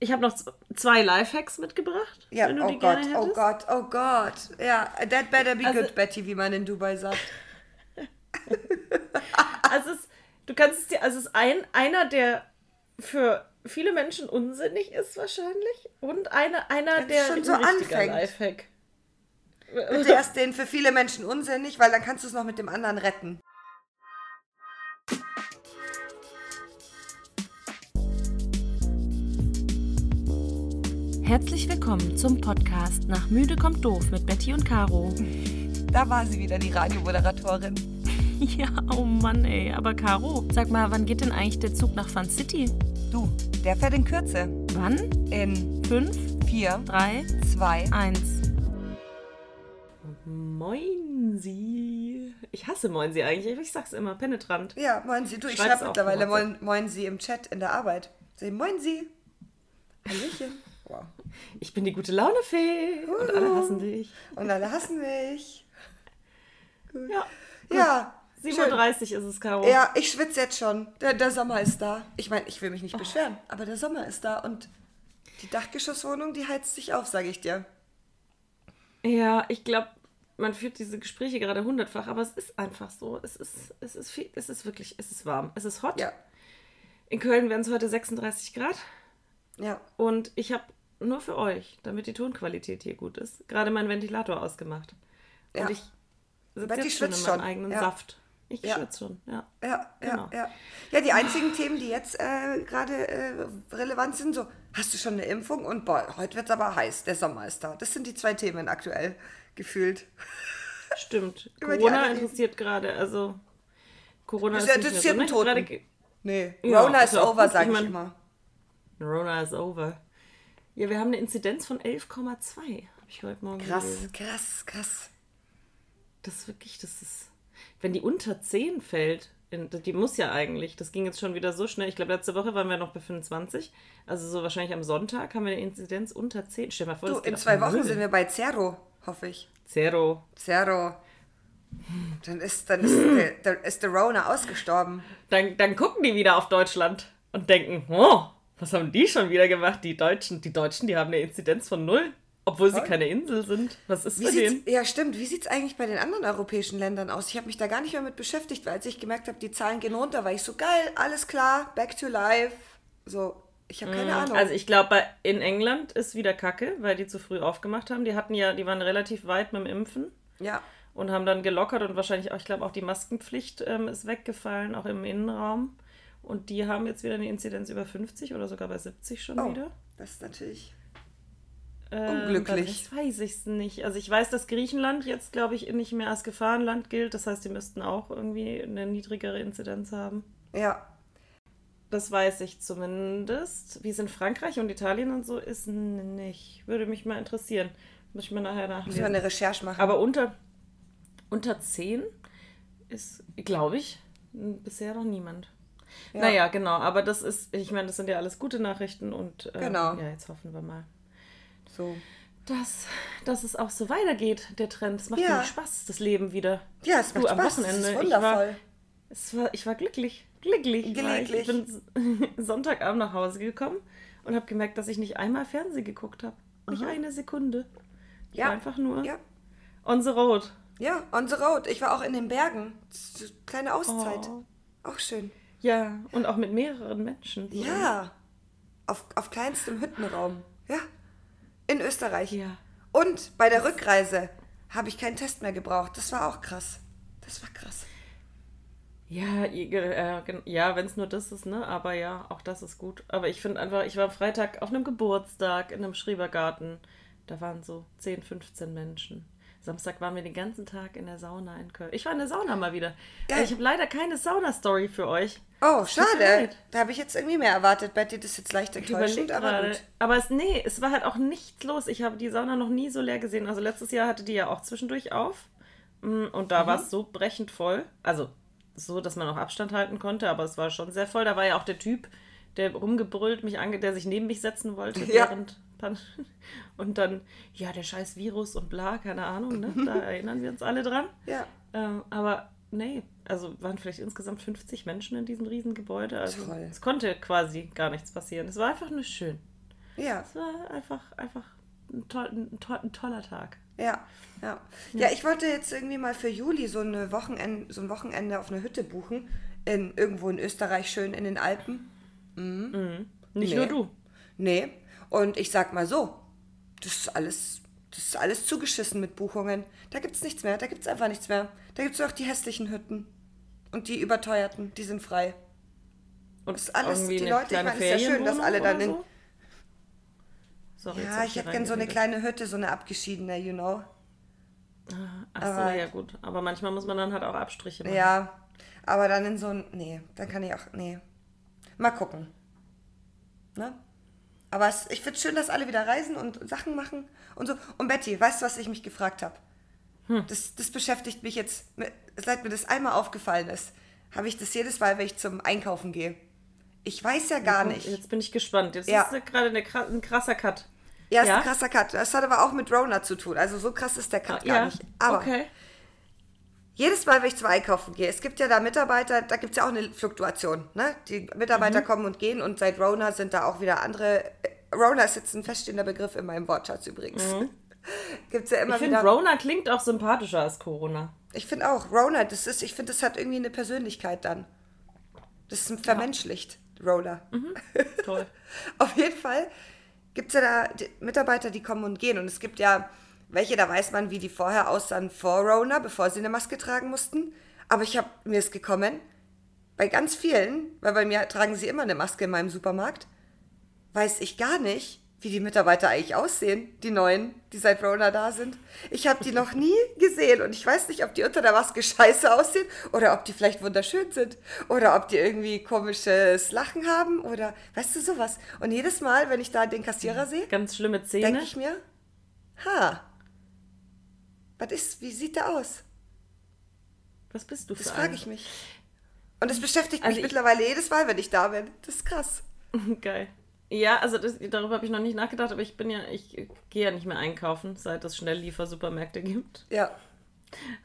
Ich habe noch zwei Lifehacks mitgebracht. Ja, wenn du oh die Gott, oh. Gott, oh Gott. Ja, that better be Also- good, Betty, wie man in Dubai sagt. Also es, du kannst es dir, also es ist ein, einer, der für viele Menschen unsinnig ist wahrscheinlich und eine, einer, der schon so anfängt. Lifehack. Bitte erst den für viele Menschen unsinnig, weil dann kannst du es noch mit dem anderen retten. Herzlich willkommen zum Podcast Nach Müde kommt doof mit Betty und Caro. Da war sie wieder, die Radiomoderatorin. Ja, oh Mann, ey. Aber Caro, sag mal, wann geht denn eigentlich der Zug nach Fun City? Du, der fährt in Kürze. Wann? In Fünf, 4, drei, 2, eins. Moin Sie. Ich hasse Moin Sie eigentlich. Ich sag's immer, penetrant. Ja, moin Sie. Du, ich schreibe auf mittlerweile moin, moin Sie im Chat in der Arbeit. Sag moin Sie. Hallöchen. Wow. Ich bin die gute Laune-Fee. Und alle hassen dich. Und alle hassen mich. Ja. Ja. schön. 37 ist es, Caro. Ja, ich schwitze jetzt schon. Der, der Sommer ist da. Ich meine, ich will mich nicht beschweren, aber der Sommer ist da und die Dachgeschosswohnung, die heizt sich auf, sage ich dir. Ja, ich glaube, man führt diese Gespräche gerade hundertfach, aber es ist einfach so. Es ist, es ist viel, es ist wirklich, es ist warm. Es ist hot. Ja, In Köln werden es heute 36 Grad. ja. Und ich habe nur für euch, damit die Tonqualität hier gut ist, gerade meinen Ventilator ausgemacht. Und Ja. ich sitze jetzt schon in meinem eigenen Ja. Saft. Ich Ja. schwitze schon, ja. Ja, Genau. ja, ja. Die einzigen Themen, die jetzt äh, gerade äh, relevant sind, so, hast du schon eine Impfung? Und boah, heute wird es aber heiß, der Sommer ist da. Das sind die zwei Themen aktuell gefühlt. Stimmt. Corona interessiert gerade, also Corona Das ist nicht mehr interessiert so, ne? Gerade ge- Nee, Ja, Rona ist is auch over, sage Ich ich, mein- immer. Corona is over. Ja, wir haben eine Inzidenz von 11,2, habe ich heute Morgen Krass, gelesen. krass, krass. Das ist wirklich, das ist, wenn die unter 10 fällt, in, die muss ja eigentlich, das ging jetzt schon wieder so schnell. Ich glaube, letzte Woche waren wir noch bei 25. Also so wahrscheinlich am Sonntag haben wir eine Inzidenz unter 10. Stell dir mal vor, Du, in zwei Wochen Null. sind wir bei Zero, hoffe ich. Zero. Zero. Dann ist, dann ist, der, dann ist der Rona ausgestorben. Dann, dann gucken die wieder auf Deutschland und denken, oh, was haben die schon wieder gemacht, die Deutschen? Die Deutschen, die haben eine Inzidenz von null, obwohl sie Toll. keine Insel sind. Was ist bei denen? ja, stimmt. Wie sieht es eigentlich bei den anderen europäischen Ländern aus? Ich habe mich da gar nicht mehr mit beschäftigt, weil als ich gemerkt habe, die Zahlen gehen runter, war ich so geil, alles klar, back to life. So, ich habe keine Ahnung. Also ich glaube, in England ist wieder Kacke, weil die zu früh aufgemacht haben. Die hatten ja, die waren relativ weit mit dem Impfen ja, und haben dann gelockert und wahrscheinlich auch, ich glaube, auch die Maskenpflicht ähm, ist weggefallen, auch im Innenraum. Und die haben jetzt wieder eine Inzidenz über 50 oder sogar bei 70 schon oh, wieder. das ist natürlich. Ähm, Unglücklich. Das weiß ich nicht. Also ich weiß, dass Griechenland jetzt, glaube ich, nicht mehr als Gefahrenland gilt. Das heißt, die müssten auch irgendwie eine niedrigere Inzidenz haben. Ja, Das weiß ich zumindest. Wie es in Frankreich und Italien und so ist, nicht. Würde mich mal interessieren. Muss ich mal nachher müssen wir nachlesen. eine Recherche machen. Aber unter, unter 10 ist, glaube ich, bisher noch niemand. Ja. Naja, genau. Aber das ist, ich meine, das sind ja alles gute Nachrichten und äh, Genau. ja, jetzt hoffen wir mal, so. dass, dass es auch so weitergeht, der Trend. Es macht Ja. Spaß, das Leben wieder. Ja, es Du, macht am Spaß. Wochenende, Das ist ich war- wundervoll. Es war, ich war glücklich. Glücklich. war ich. Ich bin Sonntagabend nach Hause gekommen und habe gemerkt, dass ich nicht einmal Fernsehen geguckt habe. Nicht eine Sekunde. Ich Ja. war einfach nur Ja, on the road. ja, on the road. Ich war auch in den Bergen. Kleine Auszeit. Oh. Auch schön. Ja, und auch mit mehreren Menschen. Ja, auf, auf kleinstem Hüttenraum. Ja, in Österreich. Ja. Und bei der Rückreise habe ich keinen Test mehr gebraucht. Das war auch krass. Das war krass. Ja, äh, ja wenn es nur das ist, ne? Aber ja, auch das ist gut. Aber ich finde einfach, ich war am Freitag auf einem Geburtstag in einem Schrebergarten. Da waren so 10, 15 Menschen. Samstag waren wir den ganzen Tag in der Sauna in Köln. Ich war in der Sauna mal wieder. Geil. Ich habe leider keine Sauna-Story für euch. Oh, schade. Da habe ich jetzt irgendwie mehr erwartet. Betty, das ist jetzt leicht Ich enttäuschend, aber gerade. gut. Aber es, nee, es war halt auch nichts los. Ich habe die Sauna noch nie so leer gesehen. Also letztes Jahr hatte die ja auch zwischendurch auf. Mm, Und da war es so brechend voll. Also so, dass man auch Abstand halten konnte, aber es war schon sehr voll. Da war ja auch der Typ, der rumgebrüllt, mich ange der sich neben mich setzen wollte Ja. während Pan und dann, ja, der scheiß Virus und bla, keine Ahnung, ne? Da erinnern wir uns alle dran. Ja, Ähm, aber nee, also waren vielleicht insgesamt 50 Menschen in diesem Riesengebäude. Also Toll. es konnte quasi gar nichts passieren. Es war einfach nur schön. Ja. Es war einfach, einfach ein, toll, ein, toll, ein toller Tag. Ja, ja. Ja, ich wollte jetzt irgendwie mal für Juli so, eine Wochenend, so ein Wochenende auf einer Hütte buchen. In, irgendwo in Österreich, schön in den Alpen. Nicht Nee. nur du. Nee. Und ich sag mal so, das ist alles, das ist alles zugeschissen mit Buchungen. Da gibt's nichts mehr, da gibt's einfach nichts mehr. Da gibt's nur noch die hässlichen Hütten. Und die überteuerten, die sind frei. Und Das ist alles- die Leute, ich meine, es ist ja schön, dass alle dann in- So? Sorry, Ja, ich hätte hier gern so eine kleine Hütte, so eine abgeschiedene, you know. Ach so, aber- ja gut. Aber manchmal muss man dann halt auch Abstriche machen. Ja, aber dann in so ein. Nee, dann kann ich auch. Nee. Mal gucken. Ne? Aber es, ich finde schön, dass alle wieder reisen und Sachen machen und so. Und Betty, weißt du, was ich mich gefragt habe? Hm. Das, das beschäftigt mich jetzt, seit mir das einmal aufgefallen ist, habe ich das jedes Mal, wenn ich zum Einkaufen gehe. Ich weiß ja gar nicht. Jetzt bin ich gespannt. Jetzt Ja. ist gerade ein krasser Cut. Ja, ist Ja? ein krasser Cut. Das hat aber auch mit Rona zu tun. Also so krass ist der Cut gar ja, nicht. Aber okay. Jedes Mal, wenn ich zum Einkaufen gehe, es gibt ja da Mitarbeiter, da gibt es ja auch eine Fluktuation. Ne? Die Mhm. Mitarbeiter kommen und gehen und seit Rona sind da auch wieder andere. äh, Rona ist jetzt ein feststehender Begriff in meinem Wortschatz übrigens. gibt es ja immer Mhm. Ich finde. Rona klingt auch sympathischer als Corona. Ich finde auch, Rona, das ist, ich finde, das hat irgendwie eine Persönlichkeit dann. Das ist vermenschlicht, Rona. Toll. Auf jeden Fall gibt es ja da Mitarbeiter, die kommen und gehen. Und es gibt ja welche, da weiß man, wie die vorher aussahen vor Rona, bevor sie eine Maske tragen mussten. Aber ich habe mir ist gekommen, bei ganz vielen, weil bei mir tragen sie immer eine Maske in meinem Supermarkt, weiß ich gar nicht, wie die Mitarbeiter eigentlich aussehen, die neuen, die seit Rona da sind. Ich habe die noch nie gesehen und ich weiß nicht, ob die unter der Maske scheiße aussehen oder ob die vielleicht wunderschön sind oder ob die irgendwie komisches Lachen haben oder weißt du sowas. Und jedes Mal, wenn ich da den Kassierer sehe, Ganz schlimme denke Szene. ich mir, ha, was ist, wie sieht der aus? Was bist du für Das frage ich mich. Und es beschäftigt Also mich ich- mittlerweile jedes Mal, wenn ich da bin. Das ist krass. Geil. Ja, also das, darüber habe ich noch nicht nachgedacht, aber ich bin ja, ich gehe ja nicht mehr einkaufen, seit es Schnellliefersupermärkte gibt. Ja.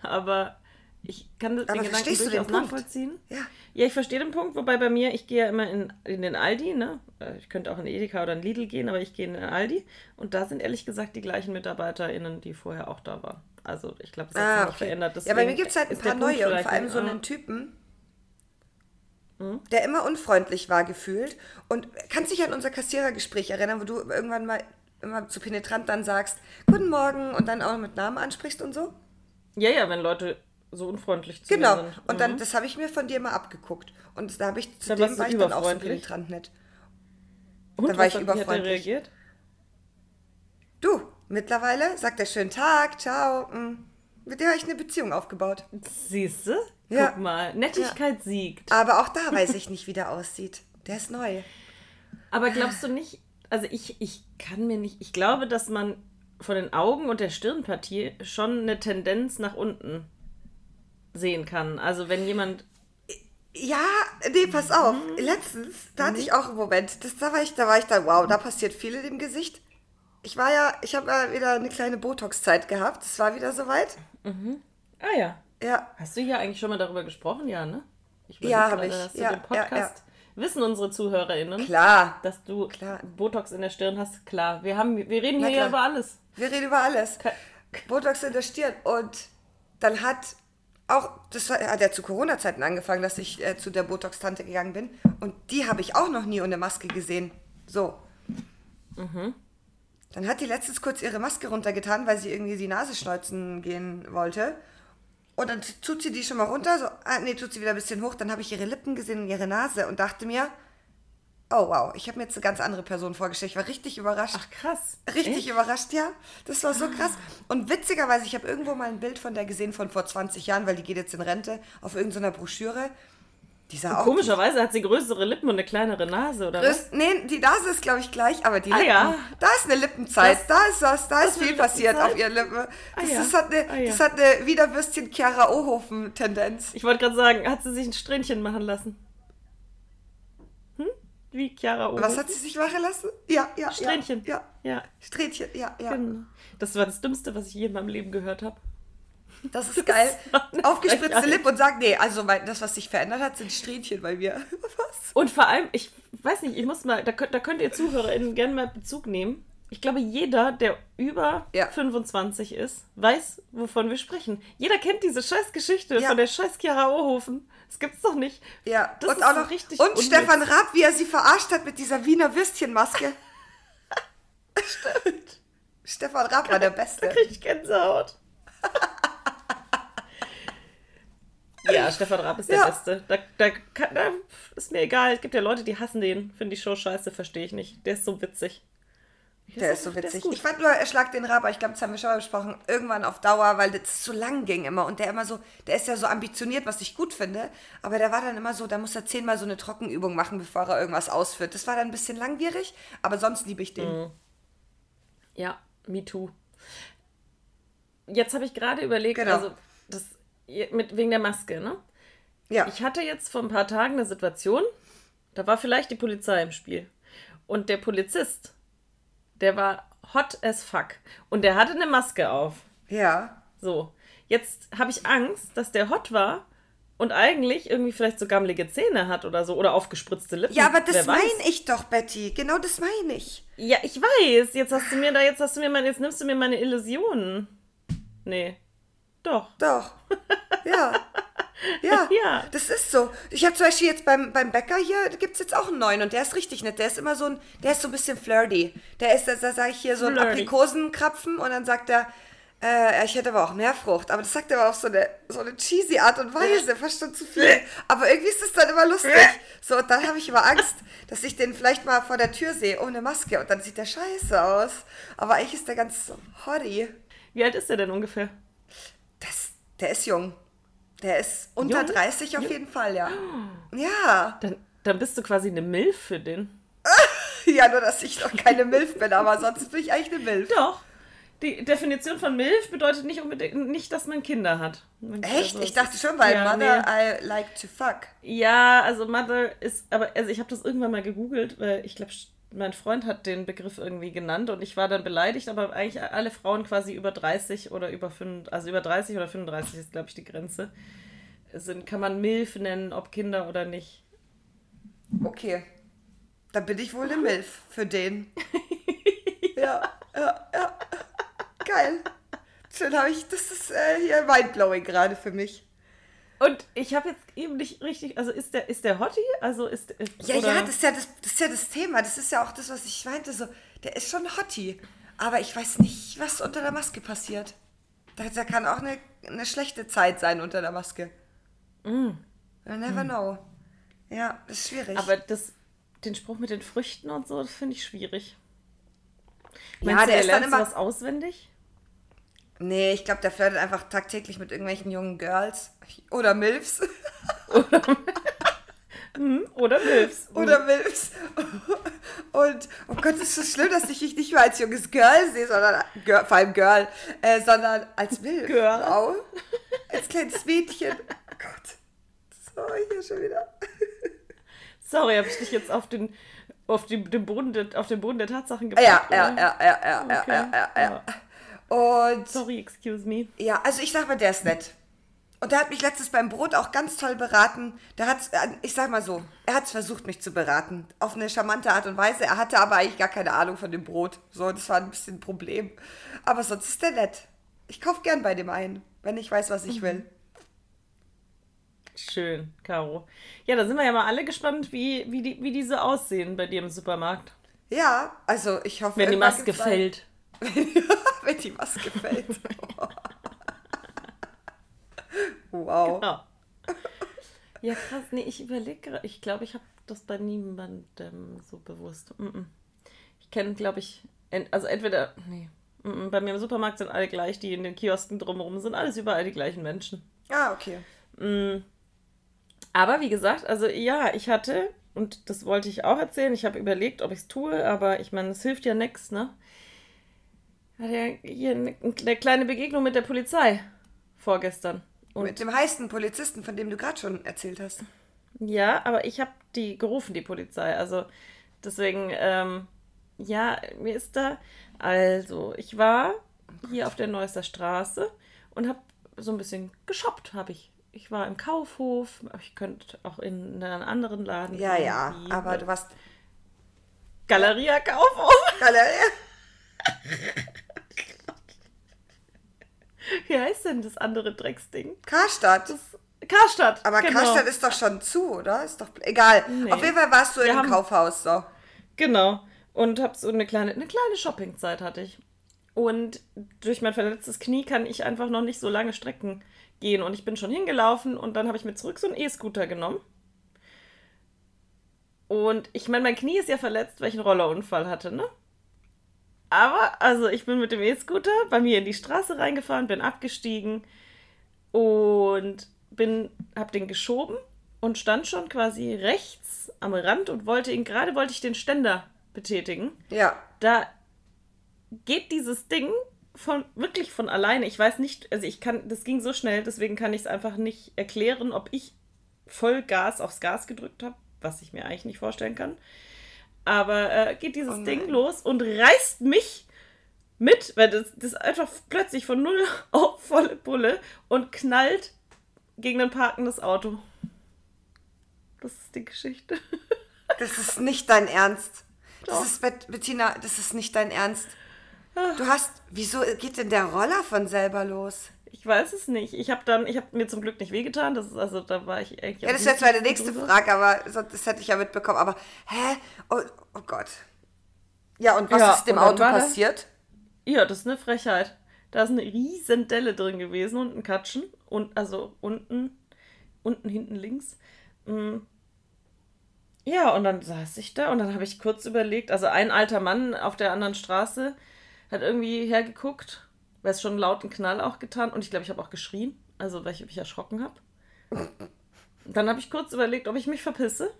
Aber ich kann das- den Aber Gedanken verstehst du den durchaus Punkt? nachvollziehen. Ja. Ja, ich verstehe den Punkt, wobei bei mir, ich gehe ja immer in, in den Aldi, ne? Äh, Ich könnte auch in Edeka oder in Lidl gehen, aber ich gehe in den Aldi und da sind ehrlich gesagt die gleichen MitarbeiterInnen, die vorher auch da waren. Also ich glaube, das hat sich Ah, nicht okay. verändert. Ja, bei mir Deswegen gibt es halt ein paar neue und vor allem so einen Typen, der immer unfreundlich war gefühlt. Und kannst dich an unser Kassierergespräch erinnern, wo du irgendwann mal immer zu penetrant dann sagst, guten Morgen und dann auch mit Namen ansprichst und so? Ja, ja, wenn Leute so unfreundlich zu Genau. mir sind. Und dann, Mhm. das habe ich mir von dir mal abgeguckt. Und da habe ich, zu Dann dem war ich dann auch so überfreundlich? penetrant nett. Und, da war ich wie hat überfreundlich. reagiert? Mittlerweile sagt er schönen Tag, ciao. mm. Mit dem habe ich eine Beziehung aufgebaut. Siehst du? Ja. Guck mal, Nettigkeit siegt. Aber auch da weiß ich nicht, wie der aussieht. Der ist neu. Aber glaubst du nicht, also ich, ich kann mir nicht, ich glaube, dass man von den Augen und der Stirnpartie schon eine Tendenz nach unten sehen kann. Also wenn jemand, Ja, nee, pass auf. Mhm. Letztens, da hatte ich auch einen Moment. Das, da war ich, da war ich dann, wow, da passiert viel in dem Gesicht. Ich war ja, ich habe ja wieder eine kleine Botox-Zeit gehabt. Es war wieder soweit. ah ja, Ja, hast du hier eigentlich schon mal darüber gesprochen? Ja, ne? Ich Ja, überleg hab gerade, ich. Du Ja, den Podcast? ja, ja. Wissen unsere ZuhörerInnen, klar. dass du Klar. Botox in der Stirn hast? Klar, wir, haben, wir reden Na hier klar. über alles. Wir reden über alles. Ke- Botox in der Stirn. Und dann hat auch, das hat ja zu Corona-Zeiten angefangen, dass ich äh, zu der Botox-Tante gegangen bin. Und die habe ich auch noch nie ohne Maske gesehen. So. Dann hat die letztens kurz ihre Maske runtergetan, weil sie irgendwie die Nase schneuzen gehen wollte. Und dann tut sie die schon mal runter, so, ah, nee, tut sie wieder ein bisschen hoch. Dann habe ich ihre Lippen gesehen und ihre Nase und dachte mir, oh wow, ich habe mir jetzt eine ganz andere Person vorgestellt. Ich war richtig überrascht. Ach krass. Richtig Echt? überrascht, ja. Das war so krass. Und witzigerweise, ich habe irgendwo mal ein Bild von der gesehen von vor 20 Jahren, weil die geht jetzt in Rente, auf irgendeiner Broschüre. Komischerweise hat sie größere Lippen und eine kleinere Nase, oder was? Größ, nee, die Nase ist, glaube ich, gleich, aber die Ah, Lippen, ja. da ist eine Lippenzeit, Das- da ist was, da ist viel passiert auf ihren Lippen. Das, Ah, ja. das, hat eine, Ah, ja. das hat eine Wiederwürstchen Chiara Ohofen-Tendenz. Ich wollte gerade sagen, hat sie sich ein Strähnchen machen lassen? Hm? Wie Chiara Oho? Was hat sie sich machen lassen? Ja, ja, Strähnchen. Ja, ja. Ja, Strähnchen, ja, ja. genau. Das war das Dümmste, was ich je in meinem Leben gehört habe. Das ist geil. Aufgespritzte. Lippe und sagt, nee, also mein, das, was sich verändert hat, sind Strähnchen bei mir. Was? Und vor allem, ich weiß nicht, ich muss mal, da könnt, da könnt ihr ZuhörerInnen gerne mal Bezug nehmen. Ich glaube, jeder, der über Ja. 25 ist, weiß, wovon wir sprechen. Jeder kennt diese scheiß Geschichte Ja. von der scheiß Chiara Ohofen. Das gibt's doch nicht. Ja, Das und ist auch noch richtig Und unnütz. Stefan Raab, wie er sie verarscht hat mit dieser Wiener Würstchenmaske. Stimmt. Stefan Raab war der Da Beste. krieg ich Gänsehaut. Ja, Stefan Raab ist der Ja. Beste. Da, da, kann, da ist mir egal. Es gibt ja Leute, die hassen den. Finde die Show scheiße, verstehe ich nicht. Der ist so witzig. Der ist so der witzig. gut. ich fand nur, er schlagt den Raab, aber ich glaube, das haben wir schon mal besprochen, irgendwann auf Dauer, weil das so lang ging immer. Und der immer so, der ist ja so ambitioniert, was ich gut finde. Aber der war dann immer so, da muss er zehnmal so eine Trockenübung machen, bevor er irgendwas ausführt. Das war dann ein bisschen langwierig, aber sonst liebe ich den. Ja, me too. Jetzt habe ich gerade überlegt, Genau. also das mit wegen der Maske, ne? Ja. Ich hatte jetzt vor ein paar Tagen eine Situation, da war vielleicht die Polizei im Spiel. Und der Polizist, der war hot as fuck. Und der hatte eine Maske auf. ja. So. Jetzt habe ich Angst, dass der hot war und eigentlich irgendwie vielleicht so gammelige Zähne hat oder so. Oder aufgespritzte Lippen. Ja, aber das meine ich doch, Betty. Genau das meine ich. Ja, ich weiß. Jetzt hast du mir da, jetzt hast du mir meine, jetzt nimmst du mir meine Illusionen. Nee. Doch. Doch. Ja. Ja, Ja. das ist so. Ich habe zum Beispiel jetzt beim, beim Bäcker hier, da gibt es jetzt auch einen neuen und der ist richtig nett. Der ist immer so ein, der ist so ein bisschen flirty. Der ist, da, sage ich hier so ein. Aprikosenkrapfen und dann sagt er, äh, ich hätte aber auch mehr Frucht. Aber das sagt er aber auf so eine, so eine cheesy Art und Weise, fast schon zu viel. Aber irgendwie ist es dann immer lustig. So, und dann habe ich immer Angst, dass ich den vielleicht mal vor der Tür sehe, ohne Maske. Und dann sieht der scheiße aus. Aber eigentlich ist der ganz hottie. Wie alt ist der denn ungefähr? Der ist jung. Der ist unter Jung? 30 auf jeden Fall, ja. Ja. Dann, dann bist du quasi eine Milf für den. Ja, nur dass ich noch keine Milf bin, aber sonst bin ich eigentlich eine Milf. Doch. Die Definition von Milf bedeutet nicht unbedingt nicht, dass man Kinder hat. Echt? Also, Ich dachte schon, weil ja, Mother I like to fuck. Ja, also Mother ist, aber also ich habe das irgendwann mal gegoogelt, weil ich glaube, mein Freund hat den Begriff irgendwie genannt und ich war dann beleidigt, aber eigentlich alle Frauen quasi über 30 oder über 5, also über 30 oder 35 ist, glaube ich, die Grenze. Sind, kann man Milf nennen, ob Kinder oder nicht. Okay. Dann bin ich wohl eine Milf für den. ja, ja, ja. Geil. Schön habe ich, das ist äh, hier mindblowing gerade für mich. Und ich habe jetzt eben nicht richtig, also ist der, ist der Hottie? Also ist Ja, oder- ja, das ist ja das, das ist ja das Thema. Das ist ja auch das, was ich meinte. So, der ist schon Hottie. Aber ich weiß nicht, was unter der Maske passiert. Da, da kann auch eine, eine schlechte Zeit sein unter der Maske. You never know. Ja, das ist schwierig. Mm. Aber das, den Spruch mit den Früchten und so, das finde ich schwierig. Ja, Meinst du, der er ist dann lernt immer- sowas auswendig? Nee, ich glaube, der flirtet einfach tagtäglich mit irgendwelchen jungen Girls. Oder Milfs. Oder Milfs? Oder Milfs. Und, oh Gott, ist das schlimm, dass ich dich nicht mehr als junges Girl sehe, sondern, Girl, vor allem Girl, äh, sondern als Milf. Girl. Frau. Als kleines Mädchen. Oh Gott. So, hier schon wieder. Sorry, habe ich dich jetzt auf den, auf den, den Boden, der, auf den Boden der Tatsachen Ja, gebracht? ja, ja, ja, ja, ja, Okay. ja, ja, ja. Und Sorry, excuse me. ja, also ich sag mal, der ist nett. Und der hat mich letztens beim Brot auch ganz toll beraten. Der hat, ich sag mal so, er hat versucht, mich zu beraten. Auf eine charmante Art und Weise. Er hatte aber eigentlich gar keine Ahnung von dem Brot. So, das war ein bisschen ein Problem. Aber sonst ist der nett. Ich kauf gern bei dem ein, wenn ich weiß, was ich will. Schön, Caro. Ja, da sind wir ja mal alle gespannt, wie, wie, die, wie diese aussehen bei dir im Supermarkt. Ja, also ich hoffe. Wenn die Maske fällt. wenn die Maske fällt. wow. Ja. Ja, krass. Nee, ich überlege gerade. Ich glaube, ich habe das bei niemandem so bewusst. Mm -mm. Ich kenne, glaube ich, also entweder. Nee. -mm. Bei mir im Supermarkt sind alle gleich, die in den Kiosken drumherum sind, alles überall die gleichen Menschen. Ah, okay. Aber wie gesagt, also ja, ich hatte, und das wollte ich auch erzählen, ich habe überlegt, ob ich es tue, aber ich meine, es hilft ja nichts, ne? Hatte ja hier eine, eine kleine Begegnung mit der Polizei vorgestern. Und Mit dem heißen Polizisten, von dem du gerade schon erzählt hast. Ja, aber ich habe die gerufen, die Polizei. Also deswegen, ähm, ja, mir ist da. Also, ich war hier auf der Neusser Straße und habe so ein bisschen geshoppt, habe ich. Ich war im Kaufhof, ich könnte auch in einen anderen Laden Ja, ja, aber du warst. Galeria Kaufhof. Wie heißt denn das andere Drecksding? Karstadt. Das Karstadt. Aber genau. Karstadt ist doch schon zu, oder? Ist doch egal. Nee. Auf jeden Fall warst du Wir im haben- Kaufhaus so. Genau. Und hab so eine kleine, eine kleine Shoppingzeit hatte ich. Und durch mein verletztes Knie kann ich einfach noch nicht so lange Strecken gehen. Und ich bin schon hingelaufen und dann habe ich mir zurück so einen E-Scooter genommen. Und ich meine, mein Knie ist ja verletzt, weil ich einen Rollerunfall hatte, ne? Aber, also ich bin mit dem E-Scooter bei mir in die Straße reingefahren, bin abgestiegen und bin, hab den geschoben und stand schon quasi rechts am Rand und wollte ihn, gerade wollte ich den Ständer betätigen. Ja. Da geht dieses Ding von wirklich von alleine. Ich weiß nicht, also ich kann, das ging so schnell, deswegen kann ich es einfach nicht erklären, ob ich voll Gas aufs Gas gedrückt habe, was ich mir eigentlich nicht vorstellen kann. Aber äh, geht dieses Oh. Ding los und reißt mich mit, weil das, das einfach plötzlich von null auf volle Pulle und knallt gegen ein parkendes Auto. Das ist die Geschichte. Das ist nicht dein Ernst. Das Doch. ist, Bet Bettina, das ist nicht dein Ernst. Ah. Du hast, wieso geht denn der Roller von selber los? Ich weiß es nicht. Ich habe dann, ich habe mir zum Glück nicht wehgetan. Das ist also, da war ich eigentlich. Ja, das wäre jetzt meine nächste Frage, aber das hätte ich ja mitbekommen. Aber, hä? Oh, oh Gott. Ja, und was Ja, ist dem Auto passiert? Ja, das ist eine Frechheit. Da ist eine riesen Delle drin gewesen und ein Katschen. Und also unten, unten, hinten links. Mm. Ja, und dann saß ich da und dann habe ich kurz überlegt, also ein alter Mann auf der anderen Straße hat irgendwie hergeguckt, weil es schon einen lauten Knall auch getan und ich glaube, ich habe auch geschrien, also weil ich mich erschrocken habe. Dann habe ich kurz überlegt, ob ich mich verpisse.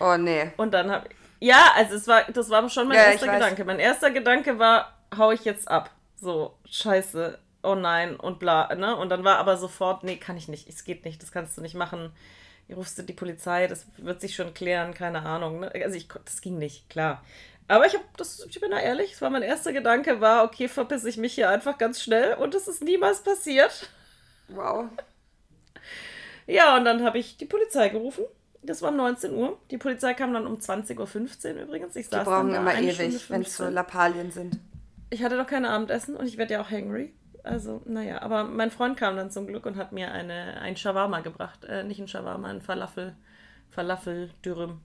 Oh, nee. Und dann habe ja, also es war, das war schon mein Ja, erster. Gedanke. Mein erster Gedanke war, hau ich jetzt ab. So, scheiße, oh nein und bla, ne? Und dann war aber sofort, nee, kann ich nicht, es geht nicht, das kannst du nicht machen. Ihr rufst du die Polizei, das wird sich schon klären, keine Ahnung. Ne? Also ich, das ging nicht, klar. Aber ich, hab das, ich bin da ehrlich, es war mein erster Gedanke, war, okay, verpiss ich mich hier einfach ganz schnell und es ist niemals passiert. Wow. Ja, und dann habe ich die Polizei gerufen. Das war um 19 Uhr. Die Polizei kam dann um 20.15 Uhr übrigens. Ich Die saß brauchen dann da immer ewig, wenn es so 15. Lappalien sind. Ich hatte doch kein Abendessen und ich werde ja auch hangry. Also, naja, aber mein Freund kam dann zum Glück und hat mir eine, ein Shawarma gebracht. Äh, nicht ein Shawarma, ein Falafel, Falafel-Dürüm.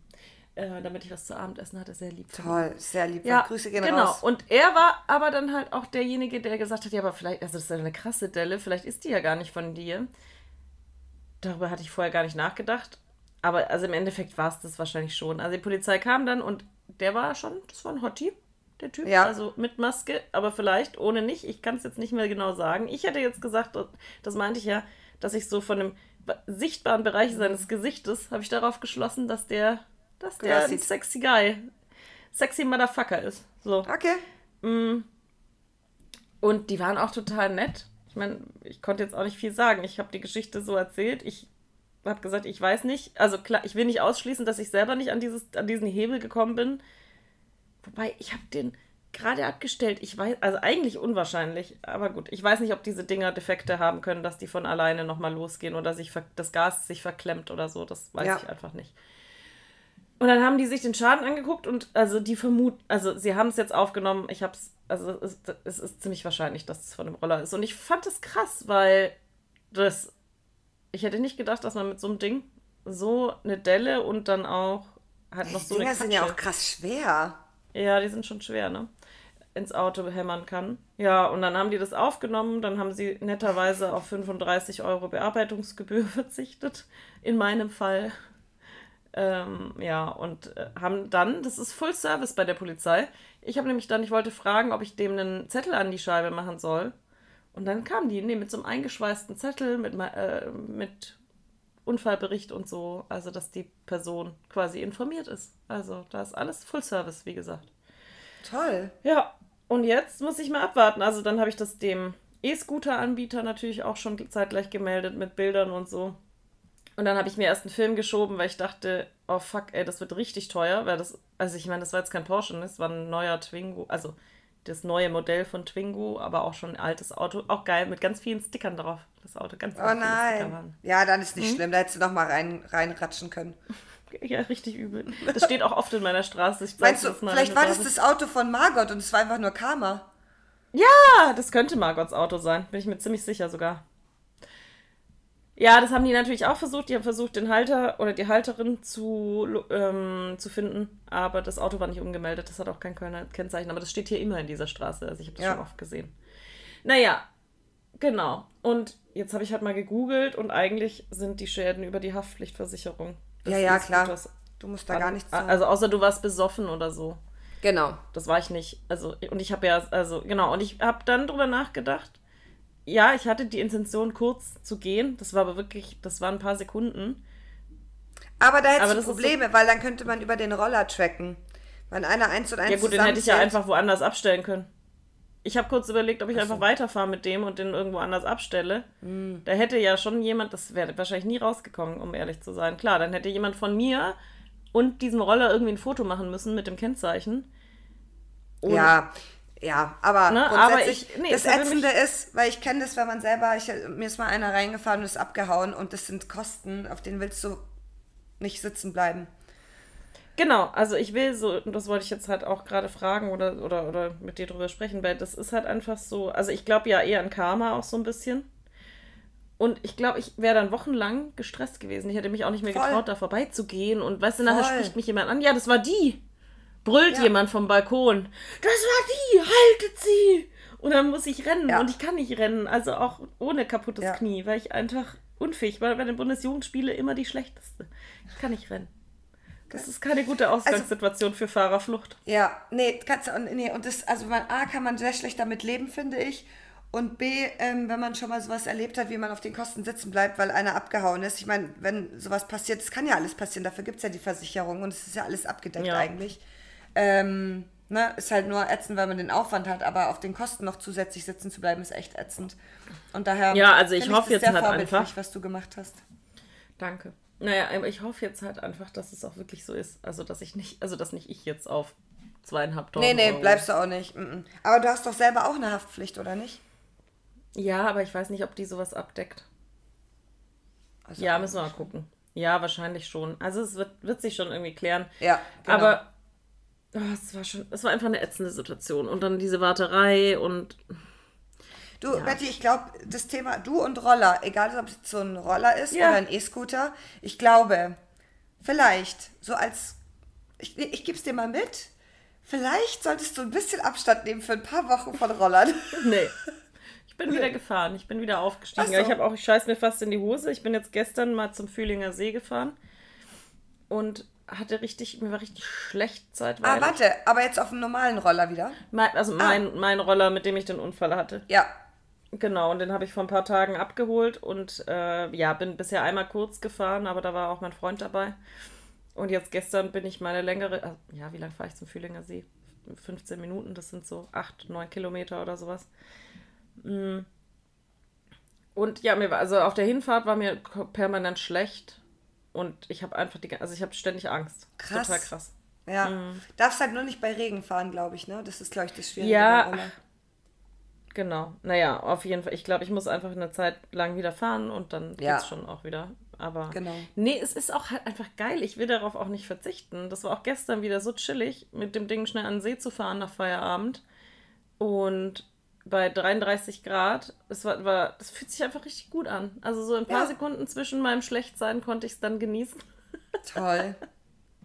Äh, damit ich was zu Abendessen hatte. Sehr lieb. Toll, sehr lieb. Ja, Grüße gehen genau. raus. Und er war aber dann halt auch derjenige, der gesagt hat, ja, aber vielleicht, also das ist ja eine krasse Delle, vielleicht ist die ja gar nicht von dir. Darüber hatte ich vorher gar nicht nachgedacht. Aber also im Endeffekt war es das wahrscheinlich schon. Also die Polizei kam dann und der war schon, das war ein Hottie, der Typ. Ja. Also mit Maske, aber vielleicht ohne nicht. Ich kann es jetzt nicht mehr genau sagen. Ich hätte jetzt gesagt, das meinte ich ja, dass ich so von dem sichtbaren Bereich seines Gesichtes, habe ich darauf geschlossen, dass der, dass der ein sexy Guy, sexy Motherfucker ist. So. Okay. Mm. Und die waren auch total nett. Ich meine, ich konnte jetzt auch nicht viel sagen. Ich habe die Geschichte so erzählt. Ich habe gesagt, ich weiß nicht. Also klar, ich will nicht ausschließen, dass ich selber nicht an, dieses, an diesen Hebel gekommen bin. Wobei, ich habe den gerade abgestellt. Ich weiß, also eigentlich unwahrscheinlich. Aber gut, ich weiß nicht, ob diese Dinger Defekte haben können, dass die von alleine nochmal losgehen oder sich das Gas sich verklemmt oder so. Das weiß Ja. ich einfach nicht. Und dann haben die sich den Schaden angeguckt und also die vermuten, also sie haben es jetzt aufgenommen. Ich habe es, also es ist, es ist ziemlich wahrscheinlich, dass es von dem Roller ist. Und ich fand es krass, weil das, ich hätte nicht gedacht, dass man mit so einem Ding so eine Delle und dann auch halt noch Die so eine Dinger sind ja Katsche- auch krass schwer. ja, die sind schon schwer, ne? Ins Auto hämmern kann. Ja, und dann haben die das aufgenommen. Dann haben sie netterweise auf 35 Euro Bearbeitungsgebühr verzichtet. In meinem Fall. Ähm, ja, und äh, haben dann, das ist Full Service bei der Polizei. Ich habe nämlich dann, ich wollte fragen, ob ich dem einen Zettel an die Scheibe machen soll. Und dann kamen die, nee, mit so einem eingeschweißten Zettel, mit, äh, mit Unfallbericht und so. Also, dass die Person quasi informiert ist. Also, da ist alles Full Service, wie gesagt. Toll. Ja, und jetzt muss ich mal abwarten. Also dann habe ich das dem E-Scooter-Anbieter natürlich auch schon zeitgleich gemeldet mit Bildern und so. Und dann habe ich mir erst einen Film geschoben, weil ich dachte, oh fuck, ey, das wird richtig teuer, weil das, also ich meine, das war jetzt kein Porsche, ne? das war ein neuer Twingo, also das neue Modell von Twingo, aber auch schon ein altes Auto. Auch geil, mit ganz vielen Stickern drauf. Das Auto, ganz, ganz Oh nein. Ja, dann ist nicht Hm? schlimm. Da hättest du noch mal rein, reinratschen können. Ja, richtig übel. Das steht auch oft in meiner Straße. Ich Meinst du, vielleicht war das das Auto von Margot und es war einfach nur Karma. Ja, das könnte Margots Auto sein. Bin ich mir ziemlich sicher sogar. Ja, das haben die natürlich auch versucht. Die haben versucht, den Halter oder die Halterin zu, ähm, zu finden. Aber das Auto war nicht umgemeldet. Das hat auch kein Kölner Kennzeichen. Aber das steht hier immer in dieser Straße. Also ich habe das Ja. schon oft gesehen. Naja, genau. Und jetzt habe ich halt mal gegoogelt und eigentlich sind die Schäden über die Haftpflichtversicherung. Ja, ja, klar. E-Scooters Du musst da gar nichts sagen. Also außer du warst besoffen oder so. genau. Das war ich nicht. Also, und ich habe ja, also, genau, und ich habe dann drüber nachgedacht. Ja, ich hatte die Intention, kurz zu gehen. Das war aber wirklich, das waren ein paar Sekunden. Aber da hättest Aber du ist so- Probleme, weil dann könnte man über den Roller tracken. Wenn einer eins und eins Ja, gut, den hätte ich ja einfach woanders abstellen können. Ich habe kurz überlegt, ob ich einfach weiterfahre mit dem und den irgendwo anders abstelle. Hm. Da hätte ja schon jemand, das wäre wahrscheinlich nie rausgekommen, um ehrlich zu sein. Klar, dann hätte jemand von mir und diesem Roller irgendwie ein Foto machen müssen mit dem Kennzeichen. Und Ja, ja, aber Ne, grundsätzlich, aber ich- nee, das Ätzende ist, weil ich kenne das, wenn man selber, ich, mir ist mal einer reingefahren und ist abgehauen und das sind Kosten, auf denen willst du nicht sitzen bleiben. Genau, also ich will so, und das wollte ich jetzt halt auch gerade fragen oder, oder, oder mit dir drüber sprechen, weil das ist halt einfach so, also ich glaube ja eher an Karma auch so ein bisschen. Und ich glaube, ich wäre dann wochenlang gestresst gewesen. Ich hätte mich auch nicht mehr Voll. getraut, da vorbeizugehen. Und weißt du, nachher Voll. spricht mich jemand an. Ja, das war die. Brüllt Ja. jemand vom Balkon. Das war die, haltet sie. Und dann muss ich rennen Ja. und ich kann nicht rennen. Also auch ohne kaputtes Ja. Knie, weil ich einfach unfähig war. Bei den Bundesjugendspiele immer die schlechteste. Ich kann nicht rennen. Das ist keine gute Also Ausgangssituation für Fahrerflucht. Ja, nee, kannst du, nee, und das, also man, A, kann man sehr schlecht damit leben, finde ich. Und B, ähm, wenn man schon mal sowas erlebt hat, wie man auf den Kosten sitzen bleibt, weil einer abgehauen ist. Ich meine, wenn sowas passiert, das kann ja alles passieren, dafür gibt es ja die Versicherung und es ist ja alles abgedeckt Ja. eigentlich. Ähm, ne, ist halt nur ätzend, weil man den Aufwand hat, aber auf den Kosten noch zusätzlich sitzen zu bleiben, ist echt ätzend. Und daher Ja, also ich hoffe das jetzt halt einfach- was du gemacht hast. Danke. Naja, aber ich hoffe jetzt halt einfach, dass es auch wirklich so ist. Also, dass ich nicht, also, dass nicht ich jetzt auf zweieinhalb Nee, nee, Euro- bleibst du auch nicht. Aber du hast doch selber auch eine Haftpflicht, oder nicht? Ja, aber ich weiß nicht, ob die sowas abdeckt. Also, Ja, müssen wir mal gucken. Ja, wahrscheinlich schon. Also, es wird, wird sich schon irgendwie klären. Ja, genau. Aber oh, es war schon, es war einfach eine ätzende Situation. Und dann diese Warterei und Du, Ja. Betty, ich glaube, das Thema du und Roller, egal ob es so ein Roller ist Ja. oder ein E-Scooter, ich glaube, vielleicht, so als, ich, ich gebe es dir mal mit, vielleicht solltest du ein bisschen Abstand nehmen für ein paar Wochen von Rollern. Nee. Ich bin wieder gefahren. Ich bin wieder aufgestiegen. So. ich habe auch, ich scheiß mir fast in die Hose. Ich bin jetzt gestern mal zum Fühlinger See gefahren und hatte richtig, mir war richtig schlecht ah, zeitweilig. warte, aber jetzt auf dem normalen Roller wieder? Mein, also mein, mein Roller, mit dem ich den Unfall hatte. Ja, Genau, und den habe ich vor ein paar Tagen abgeholt und äh, ja, bin bisher einmal kurz gefahren, aber da war auch mein Freund dabei. Und jetzt gestern bin ich meine längere, also, ja, wie lange fahre ich zum Fühlinger See? 15 Minuten, das sind so 8, 9 Kilometer oder sowas. Mm. Und ja, mir war, also auf der Hinfahrt war mir permanent schlecht und ich habe einfach die, also ich habe ständig Angst. Krass. Total krass. ja. Mhm. Darfst halt nur nicht bei Regen fahren, glaube ich, ne? Das ist, glaube ich, das Schwierige Ja. Genau. Naja, auf jeden Fall. Ich glaube, ich muss einfach eine Zeit lang wieder fahren und dann Ja. geht's schon auch wieder. Aber Genau. nee, es ist auch halt einfach geil. Ich will darauf auch nicht verzichten. Das war auch gestern wieder so chillig, mit dem Ding schnell an den See zu fahren nach Feierabend. Und bei 33 Grad, es war, war, das fühlt sich einfach richtig gut an. Also so ein paar Ja. Sekunden zwischen meinem Schlechtsein konnte ich es dann genießen. Toll.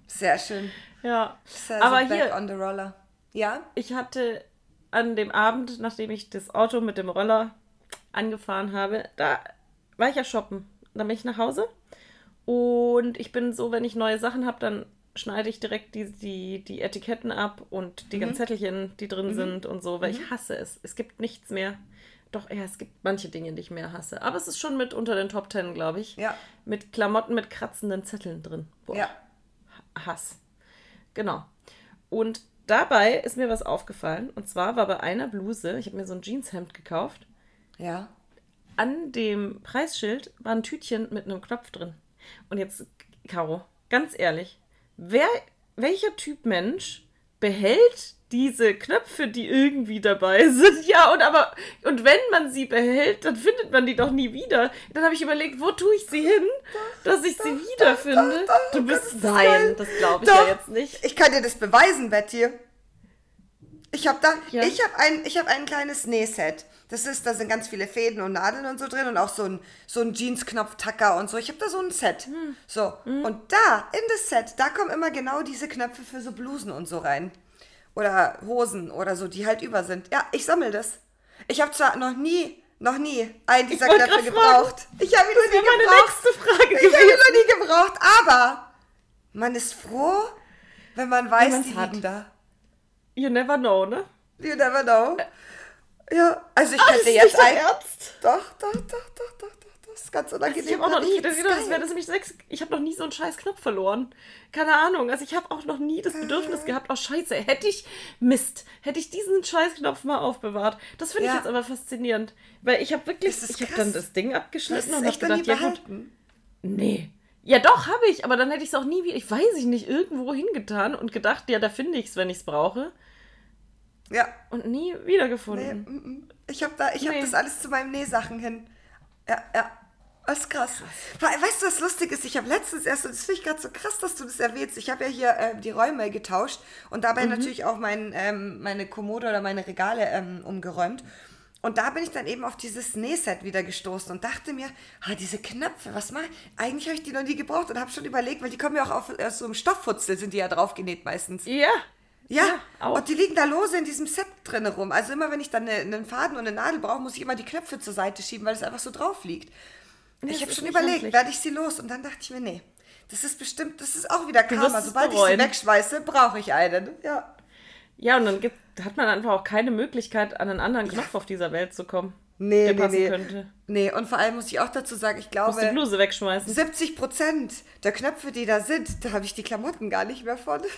Sehr schön. Ja. Sehr, Aber so hier, on the roller. Ja? ich hatte an dem Abend, nachdem ich das Auto mit dem Roller angefahren habe, da war ich ja shoppen. Dann bin ich nach Hause und ich bin so, wenn ich neue Sachen habe, dann schneide ich direkt die, die, die Etiketten ab und die ganzen Zettelchen, die drin sind und so, weil ich hasse es. Es gibt nichts mehr. Doch, ja, es gibt manche Dinge, die ich mehr hasse. Aber es ist schon mit unter den Top Ten, glaube ich. Ja. Mit Klamotten mit kratzenden Zetteln drin. Boah. Ja. Hass. Genau. Und dabei ist mir was aufgefallen. Und zwar war bei einer Bluse, ich habe mir so ein Jeanshemd gekauft, Ja. an dem Preisschild war ein Tütchen mit einem Knopf drin. Und jetzt, Caro, ganz ehrlich, wer, welcher Typ Mensch behält diese Knöpfe, die irgendwie dabei sind. Ja, und aber, und wenn man sie behält, dann findet man die doch nie wieder. Dann habe ich überlegt, wo tue ich sie hin, dass ich sie wiederfinde. Du bist, nein, das glaube ich Doch. ja jetzt nicht. Ich kann dir das beweisen, Betty. Ich habe da, Ja. ich habe ein, ich habe ein kleines Nähset. Das ist, da sind ganz viele Fäden und Nadeln und so drin und auch so ein, so ein Jeansknopf-Tacker und so. Ich habe da so ein Set. Hm. So. Und da, in das Set, da kommen immer genau diese Knöpfe für so Blusen und so rein. Oder Hosen oder so, die halt über sind. Ja, ich sammle das. Ich habe zwar noch nie, noch nie einen dieser Knöpfe grad fragen. gebraucht. Ich habe ihn noch nie meine gebraucht. nächste Frage Ich habe ihn noch nie gebraucht, aber man ist froh, wenn man weiß, man's die hat. liegen da. You never know, ne? You never know. Ja, also ich könnte jetzt ein... Ernst? Doch, doch, doch, doch, doch, doch. Das ist ganz unangenehm. Ich habe auch noch nie, das, das wäre nämlich sechs, ich habe noch nie so einen scheiß Knopf verloren. Keine Ahnung, also ich habe auch noch nie das Äh. Bedürfnis gehabt, oh scheiße, hätte ich, Mist, hätte ich diesen scheiß Knopf mal aufbewahrt. Das finde ich jetzt aber faszinierend, weil ich habe wirklich, ich habe dann das Ding abgeschnitten es und habe gedacht, ja gut, nee. Ja doch, habe ich, aber dann hätte ich es auch nie wieder, ich weiß ich nicht, irgendwo hingetan und gedacht, ja, da finde ich es, wenn ich es brauche Ja, und nie nee, wiedergefunden. mm, mm. ich habe da, ich Nee. das alles zu meinem Nähsachen hin. Ja, ja. Das ist krass. We- Weißt du, was lustig ist? Ich habe letztens erst, und das finde ich gerade so krass, dass du das erwähnst. Ich habe ja hier äh, die Räume getauscht und dabei Mhm. natürlich auch mein, ähm, meine Kommode oder meine Regale ähm, umgeräumt. Und da bin ich dann eben auf dieses Nähset wieder gestoßen und dachte mir, ah, diese Knöpfe, was mal? Eigentlich habe ich die noch nie gebraucht und habe schon überlegt, weil die kommen ja auch auf, aus so einem Stofffutzel, sind die ja draufgenäht meistens. Ja. Ja, auch. und die liegen da lose in diesem Set drin rum. Also immer, wenn ich dann eine- einen Faden und eine Nadel brauche, muss ich immer die Knöpfe zur Seite schieben, weil es einfach so drauf liegt. das ich habe schon überlegt, werde ich sie los? Und dann dachte ich mir, nee, das ist bestimmt, das ist auch wieder Karma. Sobald ich sie bereuen. wegschmeiße, brauche ich einen. Ja. Ja, und dann gibt, hat man einfach auch keine Möglichkeit, an einen anderen Knopf auf dieser Welt zu kommen. Nee, der nee, passen nee. könnte. Nee, und vor allem muss ich auch dazu sagen, ich Muss die glaube, Bluse wegschmeißen. 70 Prozent der Knöpfe, die da sind, da habe ich die Klamotten gar nicht mehr von.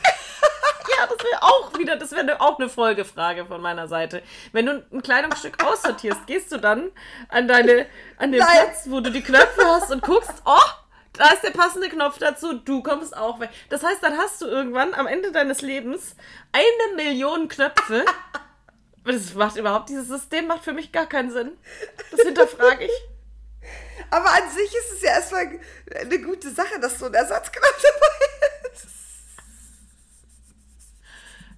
Ja, das wäre auch wieder, das wäre auch eine Folgefrage von meiner Seite. Wenn du ein Kleidungsstück aussortierst, gehst du dann an deine, an den Nein. Platz, wo du die Knöpfe hast und guckst, oh, da ist der passende Knopf dazu, du kommst auch weg. Das heißt, dann hast du irgendwann am Ende deines Lebens eine Million Knöpfe. Das macht überhaupt, dieses System macht für mich gar keinen Sinn. Das hinterfrage ich. Aber an sich ist es ja erstmal eine gute Sache, dass so ein Ersatzknopf dabei ist.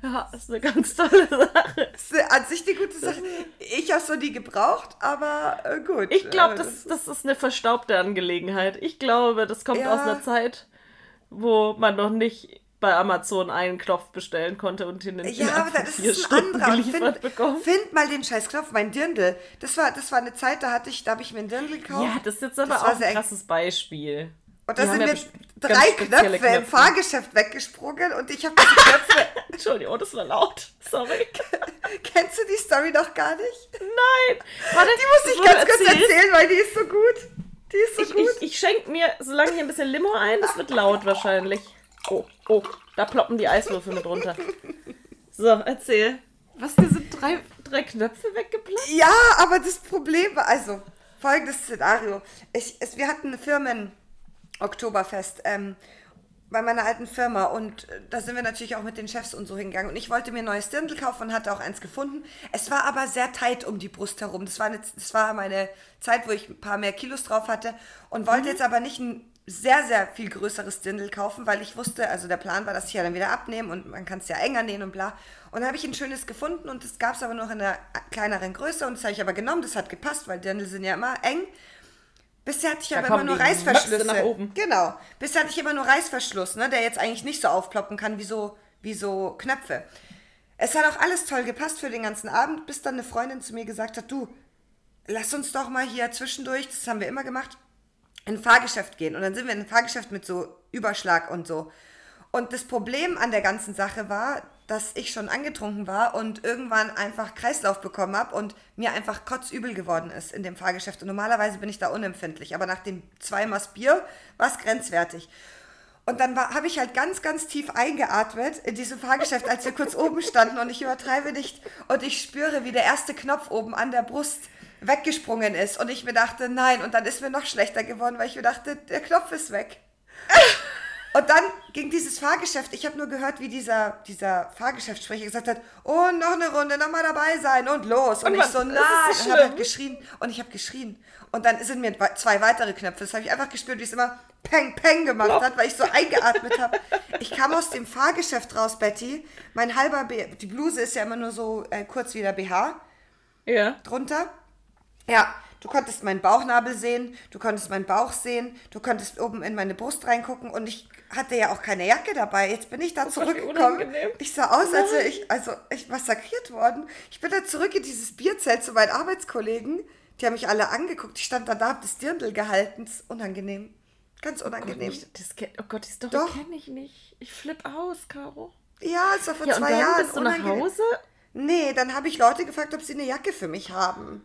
Ja, ist eine ganz tolle Sache. Das ist an sich eine gute Sache. Ich habe so nie gebraucht, aber äh, gut. Ich glaube, Äh, das, das ist eine verstaubte Angelegenheit. Ich glaube, das kommt Ja. aus einer Zeit, wo man noch nicht bei Amazon einen Knopf bestellen konnte und in den Ja, innerhalb aber das ist ein Stunden anderer. Find, bekommen. find mal den scheiß Knopf, mein Dirndl. Das war, das war eine Zeit, da hatte ich, da habe ich mir ein Dirndl gekauft. Ja, das ist jetzt aber Das auch ein krasses Beispiel. und Die da haben sind ja ganz drei spezielle Knöpfe, im Fahrgeschäft weggesprungen und ich habe diese Knöpfe. Entschuldigung, das war laut. Sorry. Kennst du die Story noch gar nicht? Nein. Warte, Die muss ich ganz kurz erzählen, weil die ist so gut. Die ist so Ich, gut. ich, ich schenke mir so lange hier ein bisschen Limo ein, das wird laut wahrscheinlich. Oh, oh, da ploppen die Eiswürfel mit runter. So, erzähl. Was, dir sind drei, drei Knöpfe weggeplatzt? Ja, aber das Problem war, also, folgendes Szenario. Ich, es, wir hatten eine Firmen-Oktoberfest ähm, bei meiner alten Firma und äh, da sind wir natürlich auch mit den Chefs und so hingegangen. Und ich wollte mir ein neues Dirndl kaufen und hatte auch eins gefunden. Es war aber sehr tight um die Brust herum. Das war, eine, das war meine Zeit, wo ich ein paar mehr Kilos drauf hatte und wollte jetzt aber nicht ein sehr, sehr viel größeres Dirndl kaufen, weil ich wusste, also der Plan war, dass ich ja dann wieder abnehme und man kann es ja enger nähen und bla. Und dann habe ich ein schönes gefunden und das gab es aber noch in einer kleineren Größe und das habe ich aber genommen, das hat gepasst, weil Dirndl sind ja immer eng. Bisher hatte ich Da aber immer nur Reißverschlüsse. Nach oben. Genau. Bisher hatte ich immer nur Reißverschluss, ne, der jetzt eigentlich nicht so aufploppen kann wie so, wie so Knöpfe. Es hat auch alles toll gepasst für den ganzen Abend, bis dann eine Freundin zu mir gesagt hat, du, lass uns doch mal hier zwischendurch, das haben wir immer gemacht, in ein Fahrgeschäft gehen. Und dann sind wir in ein Fahrgeschäft mit so Überschlag und so. Und das Problem an der ganzen Sache war, dass ich schon angetrunken war und irgendwann einfach Kreislauf bekommen habe und mir einfach kotzübel geworden ist in dem Fahrgeschäft. Und normalerweise bin ich da unempfindlich, aber nach dem zweimal Bier war es grenzwertig. Und dann habe ich halt ganz, ganz tief eingeatmet in diesem Fahrgeschäft, als wir kurz oben standen und ich übertreibe nicht. Und ich spüre, wie der erste Knopf oben an der Brust weggesprungen ist. Und ich mir dachte, nein. Und dann ist mir noch schlechter geworden, weil ich mir dachte, der Knopf ist weg. Und dann ging dieses Fahrgeschäft, ich habe nur gehört, wie dieser, dieser Fahrgeschäftssprecher gesagt hat, oh, noch eine Runde, noch mal dabei sein und los. Und, Und ich was- so, so und habe halt geschrien und ich habe geschrien. Und dann sind mir we- zwei weitere Knöpfe, das habe ich einfach gespürt, wie es immer Peng, Peng gemacht hat, weil ich so eingeatmet habe. Ich kam aus dem Fahrgeschäft raus, Betty. Mein halber, B die Bluse ist ja immer nur so äh, kurz wie der BH Ja. drunter. Ja, du konntest meinen Bauchnabel sehen, du konntest meinen Bauch sehen, du konntest oben in meine Brust reingucken und ich hatte ja auch keine Jacke dabei. Jetzt bin ich da Oh Gott, zurückgekommen. Ich sah aus, als wäre ich, also ich massakriert worden. Ich bin da zurück in dieses Bierzelt zu meinen Arbeitskollegen. Die haben mich alle angeguckt. Ich stand da, da hab das Dirndl gehalten. Das ist unangenehm. Ganz Gott, unangenehm. nicht, das kenn, oh Gott, die Story Doch. kenne ich nicht. Ich flipp aus, Caro. Ja, es war vor Ja, und zwei dann Jahren. bist du nach. Hause Nee, dann habe ich Leute gefragt, ob sie eine Jacke für mich haben.